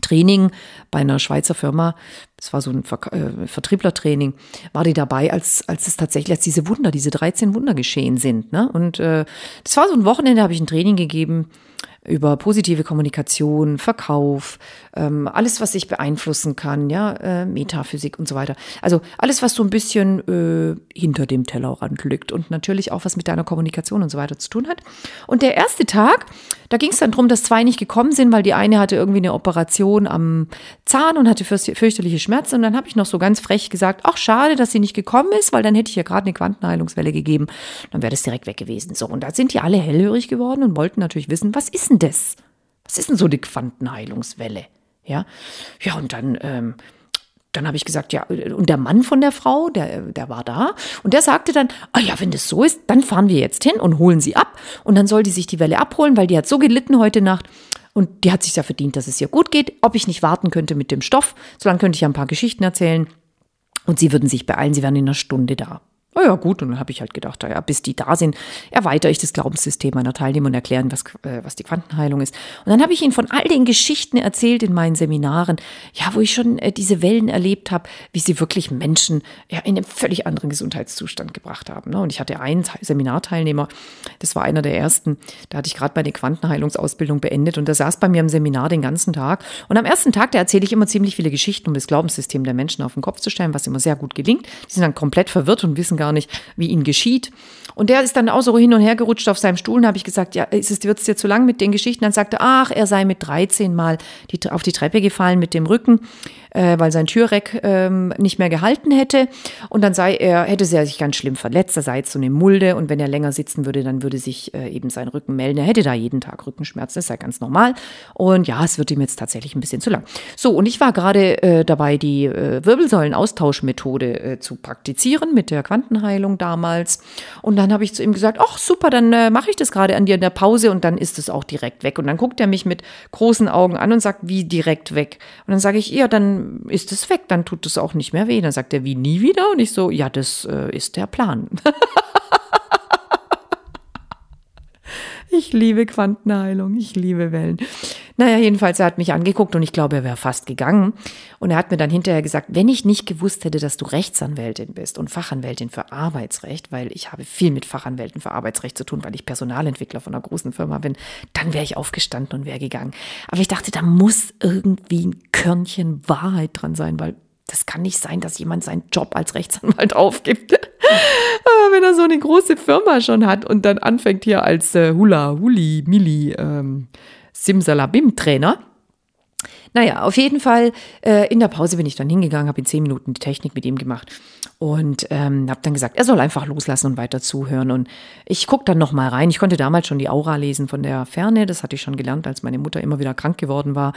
Training bei einer Schweizer Firma, es war so ein Ver äh, Vertrieblertraining, war die dabei, als, als es tatsächlich, als diese Wunder, diese 13 Wunder geschehen sind. Ne? Und äh, das war so ein Wochenende, habe ich ein Training gegeben über positive Kommunikation, Verkauf, ähm, alles, was sich beeinflussen kann, ja, äh, Metaphysik und so weiter. Also alles, was so ein bisschen äh, hinter dem Tellerrand liegt und natürlich auch was mit deiner Kommunikation und so weiter zu tun hat. Und der erste Tag, da ging es dann darum, dass zwei nicht gekommen sind, weil die eine hatte irgendwie eine Operation am Zahn und hatte fürchterliche Schmerzen. Und dann habe ich noch so ganz frech gesagt, ach schade, dass sie nicht gekommen ist, weil dann hätte ich ja gerade eine Quantenheilungswelle gegeben. Dann wäre das direkt weg gewesen. So, und da sind die alle hellhörig geworden und wollten natürlich wissen, was ist denn das? Was ist denn so eine Quantenheilungswelle? Ja, ja, und dann, ähm, dann habe ich gesagt, ja, und der Mann von der Frau, der, der war da und der sagte dann, ah ja, wenn das so ist, dann fahren wir jetzt hin und holen sie ab und dann soll die sich die Welle abholen, weil die hat so gelitten heute Nacht und die hat sich ja verdient, dass es ihr gut geht. Ob ich nicht warten könnte mit dem Stoff, so lange könnte ich ja ein paar Geschichten erzählen und sie würden sich beeilen, sie wären in einer Stunde da. Oh ja, gut, und dann habe ich halt gedacht, ja, bis die da sind, erweitere ich das Glaubenssystem meiner Teilnehmer und erklären, was, äh, was die Quantenheilung ist. Und dann habe ich ihnen von all den Geschichten erzählt in meinen Seminaren, ja, wo ich schon äh, diese Wellen erlebt habe, wie sie wirklich Menschen ja, in einen völlig anderen Gesundheitszustand gebracht haben. Ne? Und ich hatte einen Seminarteilnehmer, das war einer der ersten, da hatte ich gerade meine Quantenheilungsausbildung beendet und der saß bei mir im Seminar den ganzen Tag. Und am ersten Tag, da erzähle ich immer ziemlich viele Geschichten, um das Glaubenssystem der Menschen auf den Kopf zu stellen, was immer sehr gut gelingt. Die sind dann komplett verwirrt und wissen gar nicht, wie ihnen geschieht. Und der ist dann auch so hin und her gerutscht auf seinem Stuhl. Und habe ich gesagt, ja, wird es dir zu lang mit den Geschichten? Dann sagte, ach, er sei mit 13 Mal die, auf die Treppe gefallen mit dem Rücken äh, weil sein Türreck ähm, nicht mehr gehalten hätte. Und dann sei er, hätte er sich ganz schlimm verletzt, er sei jetzt so eine Mulde und wenn er länger sitzen würde, dann würde sich äh, eben sein Rücken melden. Er hätte da jeden Tag Rückenschmerzen, das sei ganz normal. Und ja, es wird ihm jetzt tatsächlich ein bisschen zu lang. So, und ich war gerade äh, dabei, die äh, Wirbelsäulenaustauschmethode äh, zu praktizieren mit der Quantenheilung damals. Und dann habe ich zu ihm gesagt, ach super, dann äh, mache ich das gerade an dir in der Pause und dann ist es auch direkt weg. Und dann guckt er mich mit großen Augen an und sagt, wie direkt weg? Und dann sage ich, ja, dann ist es weg, dann tut es auch nicht mehr weh. Dann sagt er, wie nie wieder? Und ich so, ja, das äh, ist der Plan. ich liebe Quantenheilung, ich liebe Wellen. Naja, jedenfalls, er hat mich angeguckt und ich glaube, er wäre fast gegangen. Und er hat mir dann hinterher gesagt, wenn ich nicht gewusst hätte, dass du Rechtsanwältin bist und Fachanwältin für Arbeitsrecht, weil ich habe viel mit Fachanwälten für Arbeitsrecht zu tun, weil ich Personalentwickler von einer großen Firma bin, dann wäre ich aufgestanden und wäre gegangen. Aber ich dachte, da muss irgendwie ein Körnchen Wahrheit dran sein, weil das kann nicht sein, dass jemand seinen Job als Rechtsanwalt aufgibt. Wenn er so eine große Firma schon hat und dann anfängt hier als äh, Hula, Huli, Mili, ähm, Simsalabim-Trainer. Naja, auf jeden Fall, äh, in der Pause bin ich dann hingegangen, habe in zehn Minuten die Technik mit ihm gemacht und ähm, habe dann gesagt, er soll einfach loslassen und weiter zuhören. Und ich gucke dann noch mal rein. Ich konnte damals schon die Aura lesen von der Ferne. Das hatte ich schon gelernt, als meine Mutter immer wieder krank geworden war.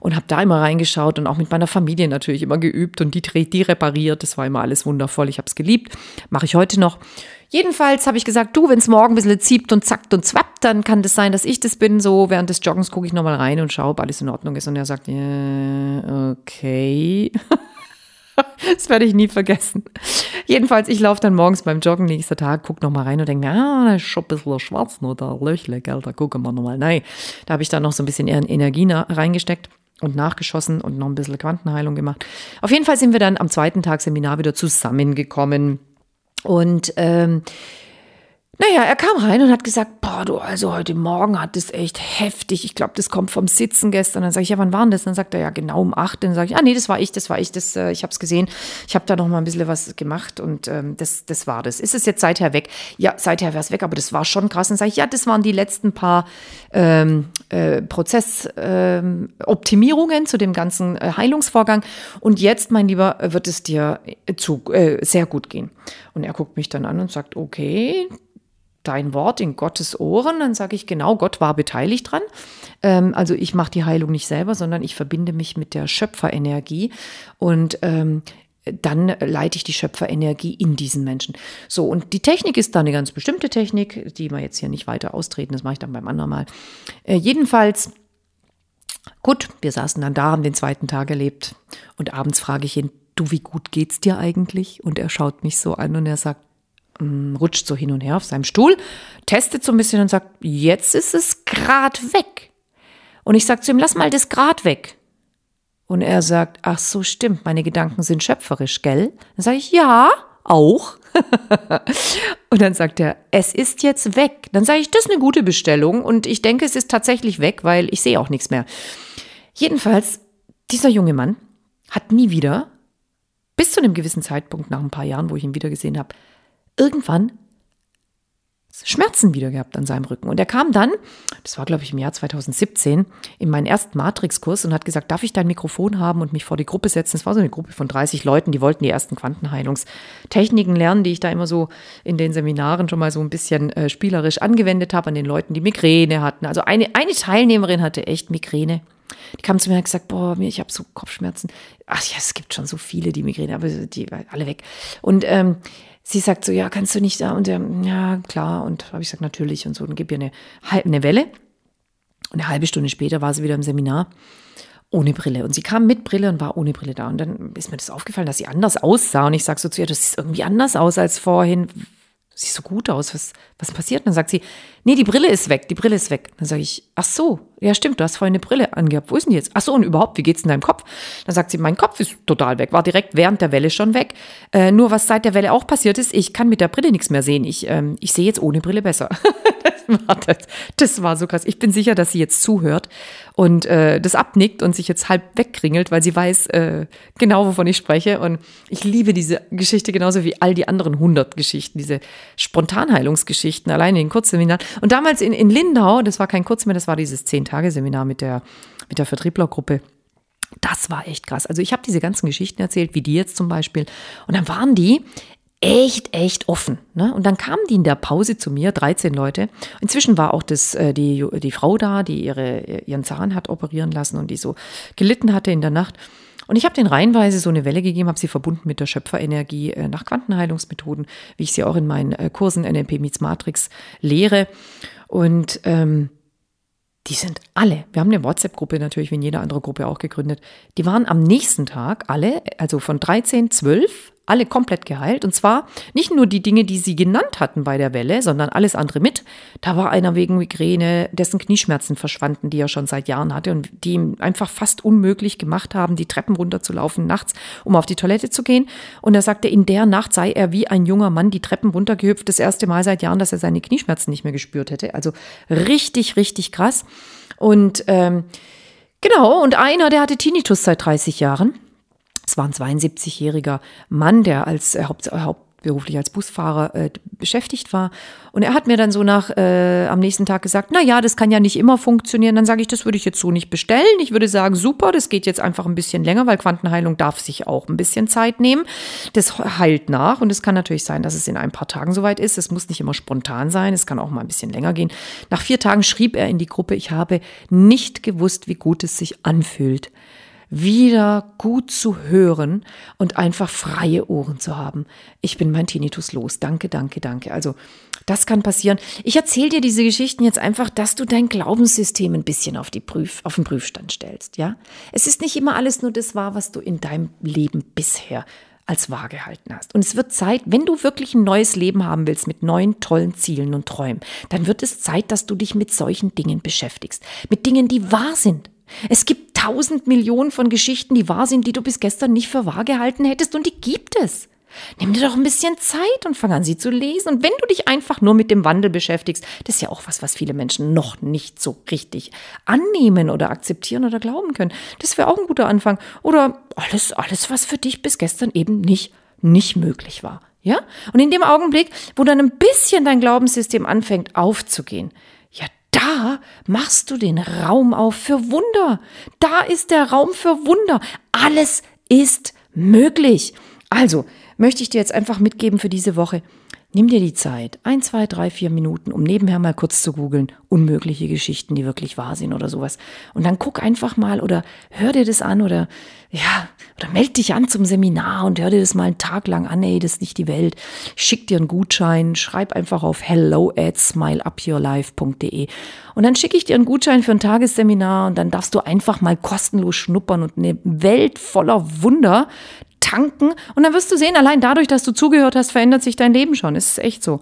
Und habe da immer reingeschaut und auch mit meiner Familie natürlich immer geübt und die, die repariert. Das war immer alles wundervoll. Ich habe es geliebt. Mache ich heute noch. Jedenfalls habe ich gesagt, du, wenn es morgen ein bisschen zieht und zackt und zwappt, dann kann das sein, dass ich das bin. So während des Joggens gucke ich nochmal rein und schaue, ob alles in Ordnung ist. Und er sagt, ja, okay. das werde ich nie vergessen. Jedenfalls, ich laufe dann morgens beim Joggen nächster Tag, guck noch mal rein und denke ah, da ist schon ein bisschen schwarz nur da Löchle, gell, da gucken wir noch mal. Nein, da habe ich dann noch so ein bisschen Energie reingesteckt und nachgeschossen und noch ein bisschen Quantenheilung gemacht. Auf jeden Fall sind wir dann am zweiten Tag Seminar wieder zusammengekommen. Und ähm, naja, er kam rein und hat gesagt, boah, du, also heute Morgen hat es echt heftig. Ich glaube, das kommt vom Sitzen gestern. Dann sage ich, ja, wann war denn das? Dann sagt er, ja, genau um acht. Dann sage ich, ah, nee, das war ich, das war ich, das, äh, ich habe es gesehen. Ich habe da noch mal ein bisschen was gemacht und ähm, das, das war das. Ist es jetzt seither weg? Ja, seither wäre es weg, aber das war schon krass. Dann sage ich, ja, das waren die letzten paar ähm, äh, Prozessoptimierungen ähm, zu dem ganzen äh, Heilungsvorgang. Und jetzt, mein Lieber, wird es dir äh, zu, äh, sehr gut gehen. Und er guckt mich dann an und sagt, okay, dein Wort in Gottes Ohren, dann sage ich genau, Gott war beteiligt dran. Ähm, also ich mache die Heilung nicht selber, sondern ich verbinde mich mit der Schöpferenergie und ähm, dann leite ich die Schöpferenergie in diesen Menschen. So, und die Technik ist da eine ganz bestimmte Technik, die wir jetzt hier nicht weiter austreten, das mache ich dann beim anderen Mal. Äh, jedenfalls, gut, wir saßen dann da, haben den zweiten Tag erlebt und abends frage ich ihn, du, wie gut geht's dir eigentlich? Und er schaut mich so an und er sagt, rutscht so hin und her auf seinem Stuhl, testet so ein bisschen und sagt, jetzt ist es grad weg. Und ich sage zu ihm, lass mal das grad weg. Und er sagt, ach so, stimmt, meine Gedanken sind schöpferisch, gell? Dann sage ich, ja, auch. und dann sagt er, es ist jetzt weg. Dann sage ich, das ist eine gute Bestellung und ich denke, es ist tatsächlich weg, weil ich sehe auch nichts mehr. Jedenfalls, dieser junge Mann hat nie wieder, bis zu einem gewissen Zeitpunkt nach ein paar Jahren, wo ich ihn wieder gesehen habe, irgendwann Schmerzen wieder gehabt an seinem Rücken. Und er kam dann, das war glaube ich im Jahr 2017, in meinen ersten Matrix-Kurs und hat gesagt, darf ich dein Mikrofon haben und mich vor die Gruppe setzen? Es war so eine Gruppe von 30 Leuten, die wollten die ersten Quantenheilungstechniken lernen, die ich da immer so in den Seminaren schon mal so ein bisschen äh, spielerisch angewendet habe an den Leuten, die Migräne hatten. Also eine, eine Teilnehmerin hatte echt Migräne. Die kam zu mir und hat gesagt, boah, ich habe so Kopfschmerzen. Ach ja, es gibt schon so viele, die Migräne, aber die alle weg. Und ähm, sie sagt so, ja, kannst du nicht da? Und ja, klar. Und habe ich gesagt, natürlich. Und so, dann gib ihr eine, eine Welle. Und eine halbe Stunde später war sie wieder im Seminar ohne Brille. Und sie kam mit Brille und war ohne Brille da. Und dann ist mir das aufgefallen, dass sie anders aussah. Und ich sage so zu ihr, das sieht irgendwie anders aus als vorhin. Sieht so gut aus. Was, was passiert? Und dann sagt sie, nee, die Brille ist weg, die Brille ist weg. Dann sage ich, ach so, ja stimmt, du hast vorhin eine Brille angehabt. Wo ist denn die jetzt? Ach so, und überhaupt, wie geht's in deinem Kopf? Dann sagt sie, mein Kopf ist total weg, war direkt während der Welle schon weg. Äh, nur was seit der Welle auch passiert ist, ich kann mit der Brille nichts mehr sehen. Ich, ähm, ich sehe jetzt ohne Brille besser. das, war das, war so krass. Ich bin sicher, dass sie jetzt zuhört und äh, das abnickt und sich jetzt halb wegkringelt, weil sie weiß äh, genau, wovon ich spreche. Und ich liebe diese Geschichte genauso wie all die anderen 100 Geschichten, diese Spontanheilungsgeschichten, alleine in Kurzseminaren. Und damals in, in Lindau, das war kein Kurz mehr, das war dieses Zehn-Tage-Seminar mit der, mit der Vertrieblergruppe. Das war echt krass. Also ich habe diese ganzen Geschichten erzählt, wie die jetzt zum Beispiel. Und dann waren die echt, echt offen. Ne? Und dann kamen die in der Pause zu mir, 13 Leute. Inzwischen war auch das, äh, die, die Frau da, die ihre, ihren Zahn hat operieren lassen und die so gelitten hatte in der Nacht. Und ich habe den reihenweise so eine Welle gegeben, habe sie verbunden mit der Schöpferenergie äh, nach Quantenheilungsmethoden, wie ich sie auch in meinen äh, Kursen NLP Meets Matrix lehre. Und ähm, die sind alle, wir haben eine WhatsApp-Gruppe natürlich, wie in jeder andere Gruppe auch gegründet, die waren am nächsten Tag alle, also von 13, 12, alle komplett geheilt. Und zwar nicht nur die Dinge, die sie genannt hatten bei der Welle, sondern alles andere mit. Da war einer wegen Migräne, dessen Knieschmerzen verschwanden, die er schon seit Jahren hatte und die ihm einfach fast unmöglich gemacht haben, die Treppen runterzulaufen nachts, um auf die Toilette zu gehen. Und er sagte, in der Nacht sei er wie ein junger Mann die Treppen runtergehüpft, das erste Mal seit Jahren, dass er seine Knieschmerzen nicht mehr gespürt hätte. Also richtig, richtig krass. Und ähm, genau, und einer, der hatte Tinnitus seit 30 Jahren. Es war ein 72-jähriger Mann, der als äh, Haupt, hauptberuflich als Busfahrer äh, beschäftigt war. Und er hat mir dann so nach äh, am nächsten Tag gesagt, na ja, das kann ja nicht immer funktionieren. Dann sage ich, das würde ich jetzt so nicht bestellen. Ich würde sagen, super, das geht jetzt einfach ein bisschen länger, weil Quantenheilung darf sich auch ein bisschen Zeit nehmen. Das heilt nach und es kann natürlich sein, dass es in ein paar Tagen soweit ist. Es muss nicht immer spontan sein, es kann auch mal ein bisschen länger gehen. Nach vier Tagen schrieb er in die Gruppe, ich habe nicht gewusst, wie gut es sich anfühlt wieder gut zu hören und einfach freie Ohren zu haben. Ich bin mein Tinnitus los. Danke, danke, danke. Also das kann passieren. Ich erzähle dir diese Geschichten jetzt einfach, dass du dein Glaubenssystem ein bisschen auf, die Prüf, auf den Prüfstand stellst. Ja, Es ist nicht immer alles nur das wahr, was du in deinem Leben bisher als wahr gehalten hast. Und es wird Zeit, wenn du wirklich ein neues Leben haben willst mit neuen tollen Zielen und Träumen, dann wird es Zeit, dass du dich mit solchen Dingen beschäftigst. Mit Dingen, die wahr sind. Es gibt tausend Millionen von Geschichten, die wahr sind, die du bis gestern nicht für wahr gehalten hättest und die gibt es. Nimm dir doch ein bisschen Zeit und fang an, sie zu lesen. Und wenn du dich einfach nur mit dem Wandel beschäftigst, das ist ja auch was, was viele Menschen noch nicht so richtig annehmen oder akzeptieren oder glauben können. Das wäre auch ein guter Anfang. Oder alles, alles, was für dich bis gestern eben nicht, nicht möglich war. Ja? Und in dem Augenblick, wo dann ein bisschen dein Glaubenssystem anfängt aufzugehen, da machst du den Raum auf für Wunder. Da ist der Raum für Wunder. Alles ist möglich. Also, möchte ich dir jetzt einfach mitgeben für diese Woche. Nimm dir die Zeit, ein, zwei, drei, vier Minuten, um nebenher mal kurz zu googeln, unmögliche Geschichten, die wirklich wahr sind oder sowas. Und dann guck einfach mal oder hör dir das an oder ja, oder meld dich an zum Seminar und hör dir das mal einen Tag lang an, ey, das ist nicht die Welt. Schick dir einen Gutschein, schreib einfach auf hello at smileupyourlife.de und dann schicke ich dir einen Gutschein für ein Tagesseminar und dann darfst du einfach mal kostenlos schnuppern und eine Welt voller Wunder tanken und dann wirst du sehen, allein dadurch, dass du zugehört hast, verändert sich dein Leben schon. Es ist echt so.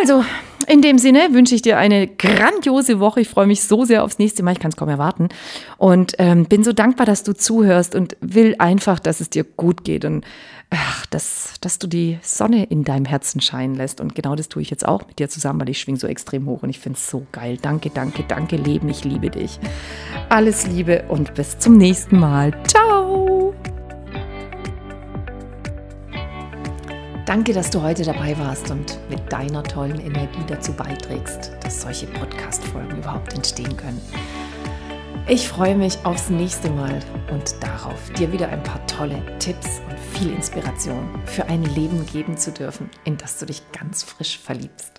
Also, in dem Sinne wünsche ich dir eine grandiose Woche. Ich freue mich so sehr aufs nächste Mal. Ich kann es kaum erwarten. Und ähm, bin so dankbar, dass du zuhörst und will einfach, dass es dir gut geht und ach, dass, dass du die Sonne in deinem Herzen scheinen lässt. Und genau das tue ich jetzt auch mit dir zusammen, weil ich schwing so extrem hoch und ich finde es so geil. Danke, danke, danke, Leben. Ich liebe dich. Alles Liebe und bis zum nächsten Mal. Ciao. Danke, dass du heute dabei warst und mit deiner tollen Energie dazu beiträgst, dass solche Podcast-Folgen überhaupt entstehen können. Ich freue mich aufs nächste Mal und darauf, dir wieder ein paar tolle Tipps und viel Inspiration für ein Leben geben zu dürfen, in das du dich ganz frisch verliebst.